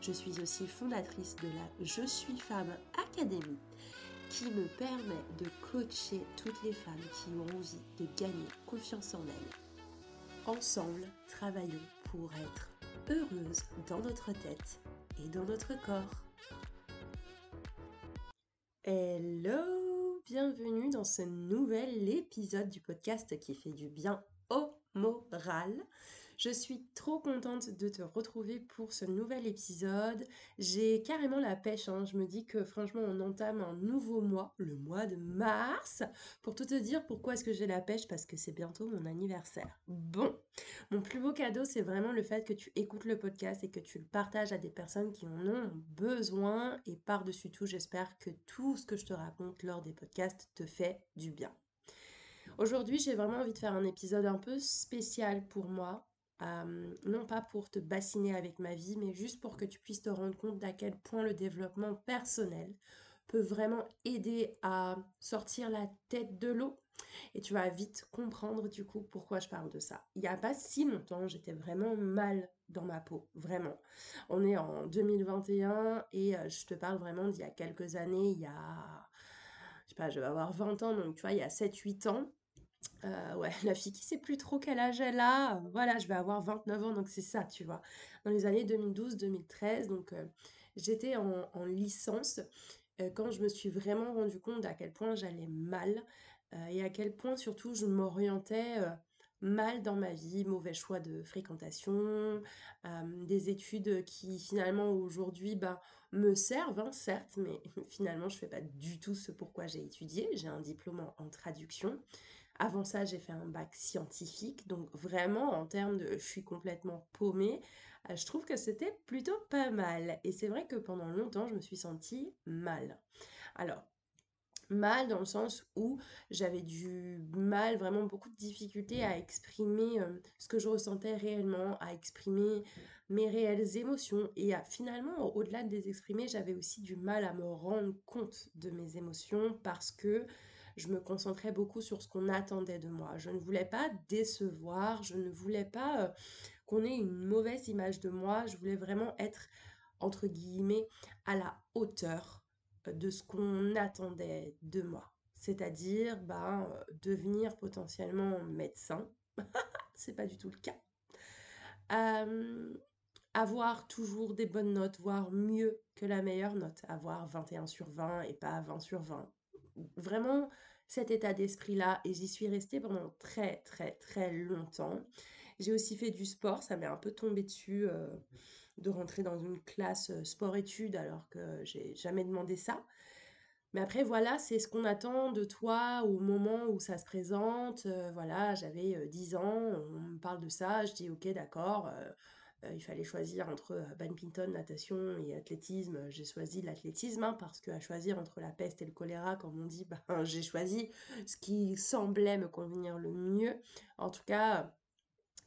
Je suis aussi fondatrice de la Je suis femme Académie qui me permet de coacher toutes les femmes qui ont envie de gagner confiance en elles. Ensemble, travaillons pour être heureuses dans notre tête et dans notre corps. Hello, bienvenue dans ce nouvel épisode du podcast qui fait du bien au moral. Je suis trop contente de te retrouver pour ce nouvel épisode. J'ai carrément la pêche. Hein. Je me dis que franchement, on entame un nouveau mois, le mois de mars. Pour tout te dire, pourquoi est-ce que j'ai la pêche? Parce que c'est bientôt mon anniversaire. Bon, mon plus beau cadeau, c'est vraiment le fait que tu écoutes le podcast et que tu le partages à des personnes qui en ont besoin. Et par-dessus tout, j'espère que tout ce que je te raconte lors des podcasts te fait du bien. Aujourd'hui, j'ai vraiment envie de faire un épisode un peu spécial pour moi. Euh, non pas pour te bassiner avec ma vie, mais juste pour que tu puisses te rendre compte d'à quel point le développement personnel peut vraiment aider à sortir la tête de l'eau. Et tu vas vite comprendre du coup pourquoi je parle de ça. Il n'y a pas si longtemps, j'étais vraiment mal dans ma peau, vraiment. On est en 2021 et euh, je te parle vraiment d'il y a quelques années, il y a, je sais pas, je vais avoir 20 ans, donc tu vois, il y a 7-8 ans. Euh, ouais, la fille qui sait plus trop quel âge elle a, voilà, je vais avoir 29 ans, donc c'est ça, tu vois. Dans les années 2012-2013, donc euh, j'étais en, licence euh, quand je me suis vraiment rendu compte à quel point j'allais mal et à quel point surtout je m'orientais mal dans ma vie, mauvais choix de fréquentation, des études qui finalement aujourd'hui bah, me servent, hein, certes, mais finalement je fais pas du tout ce pourquoi j'ai étudié. J'ai un diplôme en traduction. Avant ça, j'ai fait un bac scientifique, donc vraiment en termes de je suis complètement paumée, euh, je trouve que c'était plutôt pas mal. Et c'est vrai que pendant longtemps, je me suis sentie mal. Alors, mal dans le sens où j'avais du mal, vraiment beaucoup de difficultés à exprimer euh, ce que je ressentais réellement, à exprimer mes réelles émotions et à finalement, au-delà de les exprimer, j'avais aussi du mal à me rendre compte de mes émotions parce que je me concentrais beaucoup sur ce qu'on attendait de moi. Je ne voulais pas décevoir, je ne voulais pas euh, qu'on ait une mauvaise image de moi, je voulais vraiment être, entre guillemets, à la hauteur euh, de ce qu'on attendait de moi. C'est-à-dire ben, euh, devenir potentiellement médecin. C'est pas du tout le cas. avoir toujours des bonnes notes, voire mieux que la meilleure note, avoir 21 sur 20 et pas 20 sur 20. Vraiment cet état d'esprit-là et j'y suis restée pendant très très très longtemps. J'ai aussi fait du sport, ça m'est un peu tombé dessus euh, de rentrer dans une classe euh, sport-études alors que j'ai jamais demandé ça. Mais après, voilà, c'est ce qu'on attend de toi au moment où ça se présente. Euh, voilà, j'avais 10 ans, on me parle de ça, je dis ok, d'accord, euh, il fallait choisir entre euh, badminton, natation et athlétisme. J'ai choisi l'athlétisme hein, parce qu'à choisir entre la peste et le choléra, comme on dit, ben, j'ai choisi ce qui semblait me convenir le mieux. En tout cas,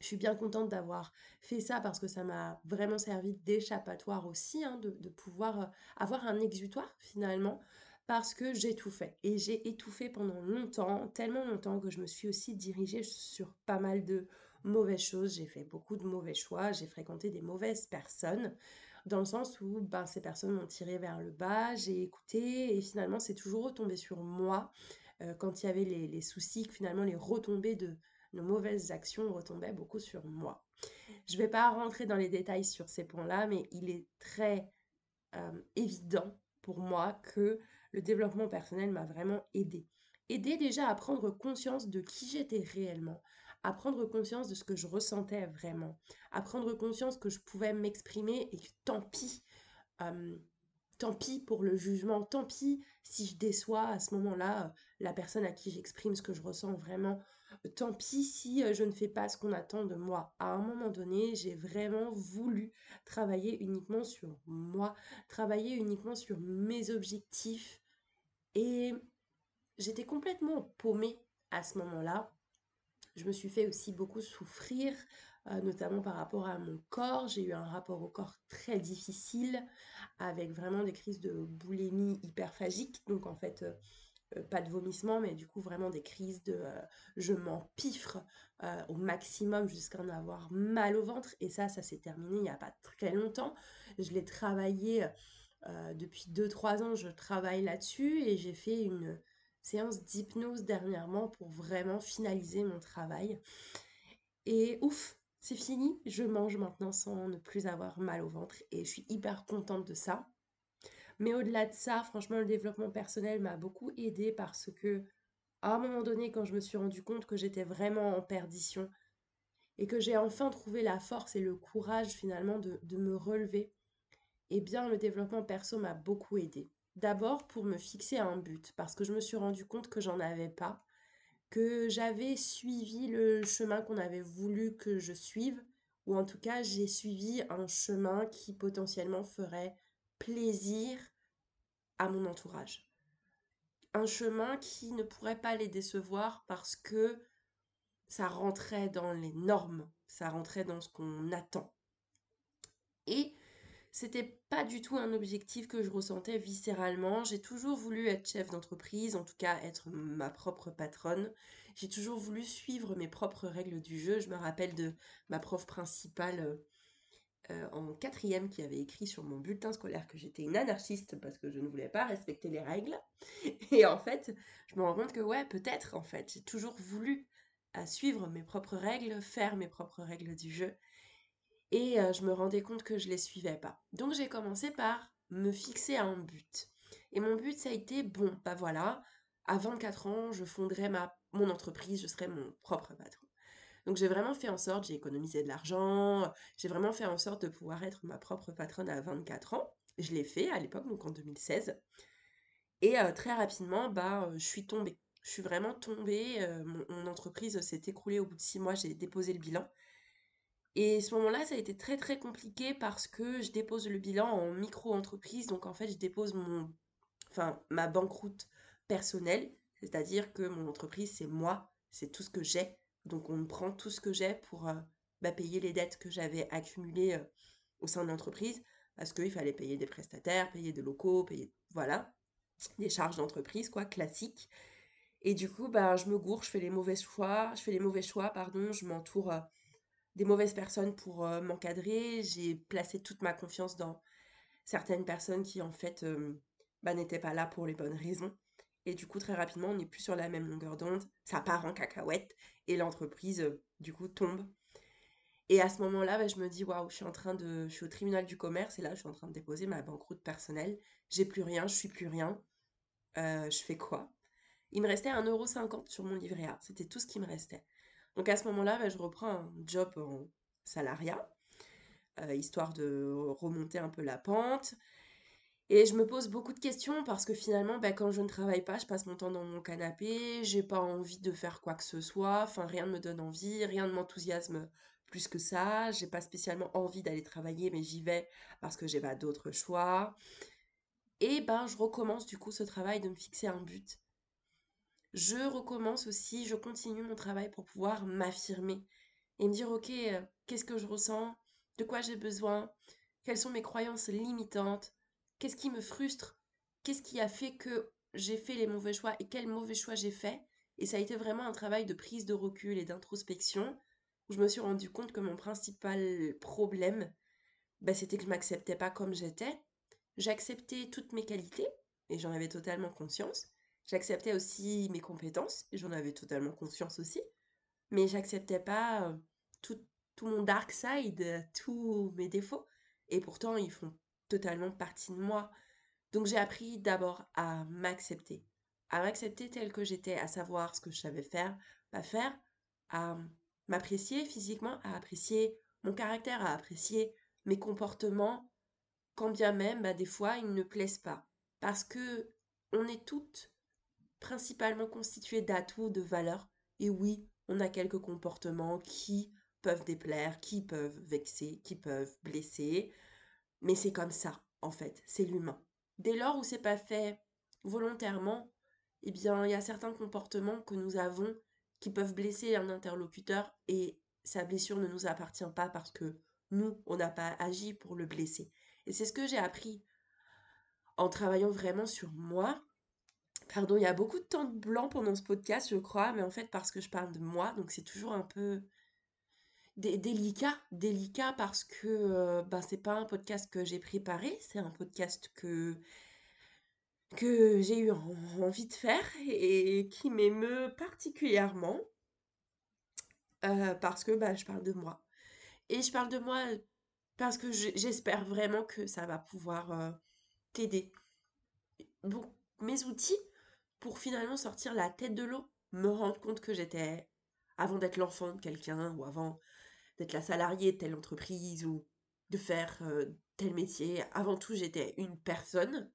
je suis bien contente d'avoir fait ça parce que ça m'a vraiment servi d'échappatoire aussi, hein, de, pouvoir euh, avoir un exutoire finalement parce que j'étouffais. Et j'ai étouffé pendant longtemps, tellement longtemps que je me suis aussi dirigée sur pas mal de mauvaises choses, j'ai fait beaucoup de mauvais choix, j'ai fréquenté des mauvaises personnes, dans le sens où ben, ces personnes m'ont tiré vers le bas, j'ai écouté et finalement c'est toujours retombé sur moi euh, quand il y avait les, soucis, que finalement les retombées de nos mauvaises actions retombaient beaucoup sur moi. Je ne vais pas rentrer dans les détails sur ces points-là, mais il est très euh, évident pour moi que le développement personnel m'a vraiment aidé. Aidé déjà à prendre conscience de qui j'étais réellement, à prendre conscience de ce que je ressentais vraiment, à prendre conscience que je pouvais m'exprimer et que tant pis tant pis pour le jugement, tant pis si je déçois à ce moment-là la personne à qui j'exprime ce que je ressens vraiment, tant pis si je ne fais pas ce qu'on attend de moi. À un moment donné, j'ai vraiment voulu travailler uniquement sur moi, travailler uniquement sur mes objectifs et j'étais complètement paumée à ce moment-là. Je me suis fait aussi beaucoup souffrir, euh, notamment par rapport à mon corps. J'ai eu un rapport au corps très difficile, avec vraiment des crises de boulimie hyperphagique. Donc en fait, euh, euh, pas de vomissement, mais du coup vraiment des crises de je m'empiffre au maximum jusqu'à en avoir mal au ventre. Et ça, ça s'est terminé il n'y a pas très longtemps. Je l'ai travaillé depuis 2-3 ans, je travaille là-dessus et j'ai fait une séance d'hypnose dernièrement pour vraiment finaliser mon travail. Et ouf, c'est fini, je mange maintenant sans ne plus avoir mal au ventre et je suis hyper contente de ça. Mais au-delà de ça, franchement, le développement personnel m'a beaucoup aidé parce que, à un moment donné, quand je me suis rendu compte que j'étais vraiment en perdition et que j'ai enfin trouvé la force et le courage finalement de, de me relever, eh bien, le développement perso m'a beaucoup aidé. D'abord pour me fixer un but, parce que je me suis rendu compte que j'en avais pas, que j'avais suivi le chemin qu'on avait voulu que je suive, ou en tout cas j'ai suivi un chemin qui potentiellement ferait plaisir à mon entourage. Un chemin qui ne pourrait pas les décevoir parce que ça rentrait dans les normes, ça rentrait dans ce qu'on attend. Et c'était pas du tout un objectif que je ressentais viscéralement. J'ai toujours voulu être chef d'entreprise, en tout cas être ma propre patronne. J'ai toujours voulu suivre mes propres règles du jeu. Je me rappelle de ma prof principale euh, en quatrième qui avait écrit sur mon bulletin scolaire que j'étais une anarchiste parce que je ne voulais pas respecter les règles. Et en fait, je me rends compte que ouais, peut-être en fait, j'ai toujours voulu à suivre mes propres règles, faire mes propres règles du jeu et je me rendais compte que je les suivais pas. Donc j'ai commencé par me fixer un but. Et mon but, ça a été, bon, bah voilà, à 24 ans, je fonderai ma, mon entreprise, je serai mon propre patron. Donc j'ai vraiment fait en sorte, j'ai économisé de l'argent, j'ai vraiment fait en sorte de pouvoir être ma propre patronne à 24 ans. Je l'ai fait à l'époque, donc en 2016. Et très rapidement, bah, je suis tombée. Je suis vraiment tombée. mon, mon, entreprise s'est écroulée au bout de six mois. J'ai déposé le bilan. Et ce moment-là, ça a été très très compliqué parce que je dépose le bilan en micro-entreprise. Donc en fait, je dépose mon, enfin, ma banqueroute personnelle. C'est-à-dire que mon entreprise, c'est moi, c'est tout ce que j'ai. Donc on prend tout ce que j'ai pour euh, bah, payer les dettes que j'avais accumulées euh, au sein de l'entreprise. Parce qu'il fallait payer des prestataires, payer des locaux, payer, voilà, des charges d'entreprise, quoi, classiques. Et du coup, bah, je me gourre, je fais les mauvais choix, je fais les mauvais choix, pardon, je m'entoure... Euh, des mauvaises personnes pour euh, m'encadrer. J'ai placé toute ma confiance dans certaines personnes qui, en fait, euh, bah, n'étaient pas là pour les bonnes raisons. Et du coup, très rapidement, on n'est plus sur la même longueur d'onde. Ça part en cacahuète et l'entreprise, euh, du coup, tombe. Et à ce moment-là, bah, je me dis, waouh, je suis en train de. Je suis au tribunal du commerce et là, je suis en train de déposer ma banqueroute personnelle. J'ai plus rien, je suis plus rien. je fais quoi? Il me restait 1,50€ sur mon livret A. C'était tout ce qui me restait. Donc à ce moment-là, bah, je reprends un job en salariat, euh, histoire de remonter un peu la pente. Et je me pose beaucoup de questions parce que finalement, bah, quand je ne travaille pas, je passe mon temps dans mon canapé, j'ai pas envie de faire quoi que ce soit, enfin rien ne me donne envie, rien ne m'enthousiasme plus que ça, j'ai pas spécialement envie d'aller travailler, mais j'y vais parce que j'ai pas d'autre choix. Et ben je recommence du coup ce travail de me fixer un but je recommence aussi, je continue mon travail pour pouvoir m'affirmer et me dire, ok, euh, qu'est-ce que je ressens, de quoi j'ai besoin, quelles sont mes croyances limitantes, qu'est-ce qui me frustre, qu'est-ce qui a fait que j'ai fait les mauvais choix et quels mauvais choix j'ai fait? Et ça a été vraiment un travail de prise de recul et d'introspection où je me suis rendu compte que mon principal problème, bah, c'était que je m'acceptais pas comme j'étais. J'acceptais toutes mes qualités et j'en avais totalement conscience. J'acceptais aussi mes compétences, j'en avais totalement conscience aussi, mais j'acceptais pas tout, tout, mon dark side, tous mes défauts, et pourtant ils font totalement partie de moi. Donc j'ai appris d'abord à m'accepter, à m'accepter tel que j'étais, à savoir ce que je savais faire, pas faire, à m'apprécier physiquement, à apprécier mon caractère, à apprécier mes comportements, quand bien même, bah, des fois, ils ne plaisent pas. Parce que on est toutes principalement constituées d'atouts, de valeurs. Et oui, on a quelques comportements qui peuvent déplaire, qui peuvent vexer, qui peuvent blesser. Mais c'est comme ça, en fait, c'est l'humain. Dès lors où c'est pas fait volontairement, eh bien, il y a certains comportements que nous avons qui peuvent blesser un interlocuteur et sa blessure ne nous appartient pas parce que nous, on n'a pas agi pour le blesser. Et c'est ce que j'ai appris en travaillant vraiment sur moi. Pardon, il y a beaucoup de temps de blanc pendant ce podcast, je crois, mais en fait parce que je parle de moi, donc c'est toujours un peu délicat, délicat parce que euh, ben, c'est pas un podcast que j'ai préparé, c'est un podcast que que j'ai eu envie de faire et qui m'émeut particulièrement euh, parce que bah, je parle de moi. Et je parle de moi parce que j'espère vraiment que ça va pouvoir euh, t'aider. Donc, mes outils pour finalement sortir la tête de l'eau, me rendre compte que j'étais, avant d'être l'enfant de quelqu'un, ou avant d'être la salariée de telle entreprise, ou de faire euh, tel métier, avant tout j'étais une personne,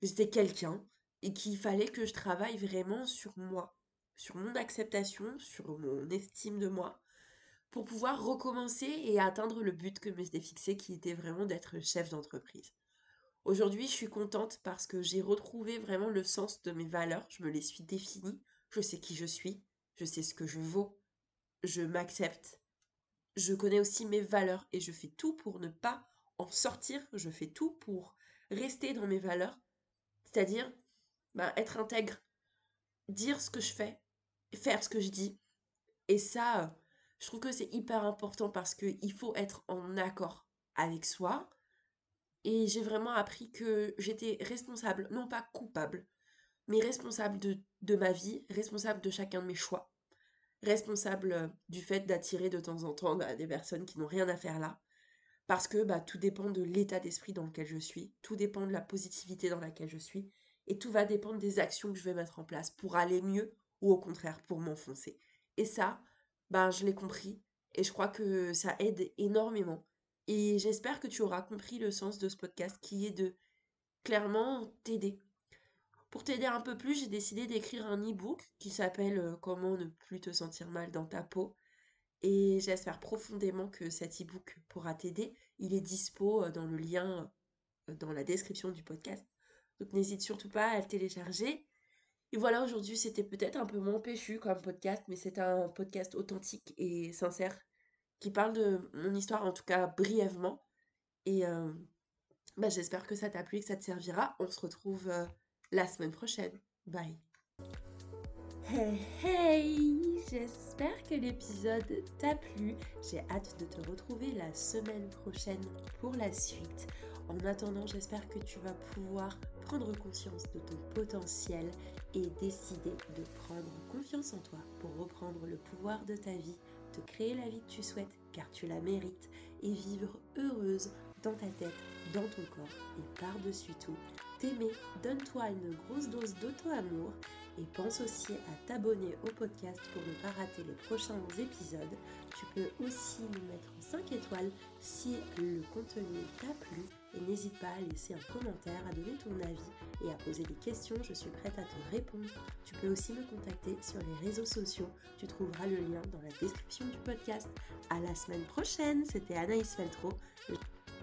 j'étais quelqu'un, et qu'il fallait que je travaille vraiment sur moi, sur mon acceptation, sur mon estime de moi, pour pouvoir recommencer et atteindre le but que je m'étais fixé, qui était vraiment d'être chef d'entreprise. Aujourd'hui, je suis contente parce que j'ai retrouvé vraiment le sens de mes valeurs, je me les suis définies, je sais qui je suis, je sais ce que je vaux, je m'accepte, je connais aussi mes valeurs et je fais tout pour ne pas en sortir, je fais tout pour rester dans mes valeurs, c'est-à-dire bah, être intègre, dire ce que je fais, faire ce que je dis. Et ça, je trouve que c'est hyper important parce qu'il faut être en accord avec soi. Et j'ai vraiment appris que j'étais responsable, non pas coupable, mais responsable de, de, ma vie, responsable de chacun de mes choix, responsable du fait d'attirer de temps en temps bah, des personnes qui n'ont rien à faire là. Parce que bah, tout dépend de l'état d'esprit dans lequel je suis, tout dépend de la positivité dans laquelle je suis, et tout va dépendre des actions que je vais mettre en place pour aller mieux ou au contraire pour m'enfoncer. Et ça, ben, je l'ai compris et je crois que ça aide énormément. Et j'espère que tu auras compris le sens de ce podcast qui est de clairement t'aider. Pour t'aider un peu plus, j'ai décidé d'écrire un e-book qui s'appelle euh, Comment ne plus te sentir mal dans ta peau. Et j'espère profondément que cet e-book pourra t'aider. Il est dispo euh, dans le lien euh, dans la description du podcast. Donc n'hésite surtout pas à le télécharger. Et voilà, aujourd'hui, c'était peut-être un peu moins péchu comme podcast, mais c'est un podcast authentique et sincère qui parle de mon histoire, en tout cas brièvement. Et euh, bah, j'espère que ça t'a plu et que ça te servira. On se retrouve euh, la semaine prochaine. Bye. Hey hey J'espère que l'épisode t'a plu. J'ai hâte de te retrouver la semaine prochaine pour la suite. En attendant, j'espère que tu vas pouvoir prendre conscience de ton potentiel et décider de prendre confiance en toi pour reprendre le pouvoir de ta vie, te créer la vie que tu souhaites car tu la mérites et vivre heureuse dans ta tête, dans ton corps et par-dessus tout, t'aimer, donne-toi une grosse dose d'auto-amour et pense aussi à t'abonner au podcast pour ne pas rater les prochains épisodes. Tu peux aussi nous mettre 5 étoiles si le contenu t'a plu et n'hésite pas à laisser un commentaire, à donner ton avis et à poser des questions, je suis prête à te répondre. Tu peux aussi me contacter sur les réseaux sociaux, tu trouveras le lien dans la description du podcast. À la semaine prochaine, c'était Anaïs Feltro.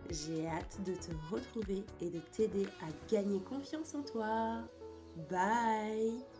J'ai hâte de te retrouver et de t'aider à gagner confiance en toi. Bye